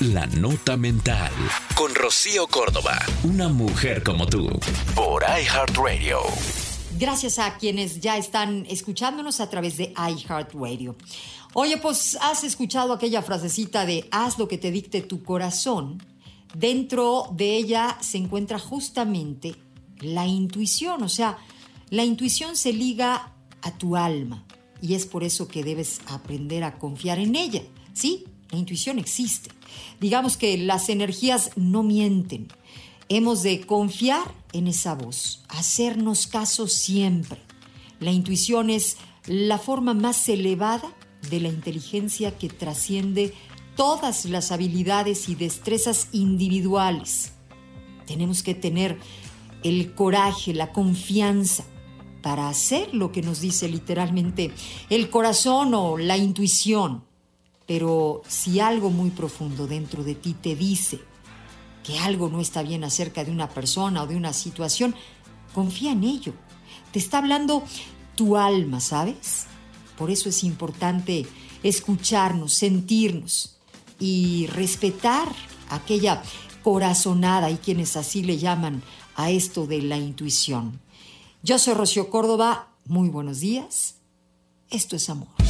La Nota Mental. Con Rocío Córdoba. Una mujer como tú. Por iHeartRadio. Gracias a quienes ya están escuchándonos a través de iHeartRadio. Oye, pues has escuchado aquella frasecita de haz lo que te dicte tu corazón. Dentro de ella se encuentra justamente la intuición, o sea, la intuición se liga a tu alma y es por eso que debes aprender a confiar en ella. Sí, la intuición existe. Digamos que las energías no mienten. Hemos de confiar en esa voz, hacernos caso siempre. La intuición es la forma más elevada de la inteligencia que trasciende todas las habilidades y destrezas individuales. Tenemos que tener el coraje, la confianza para hacer lo que nos dice literalmente el corazón o la intuición. Pero si algo muy profundo dentro de ti te dice que algo no está bien acerca de una persona o de una situación, confía en ello. Te está hablando tu alma, ¿sabes? Por eso es importante escucharnos, sentirnos y respetar aquella corazonada y quienes así le llaman a esto de la intuición. Yo soy Rocío Córdoba, muy buenos días. Esto es amor.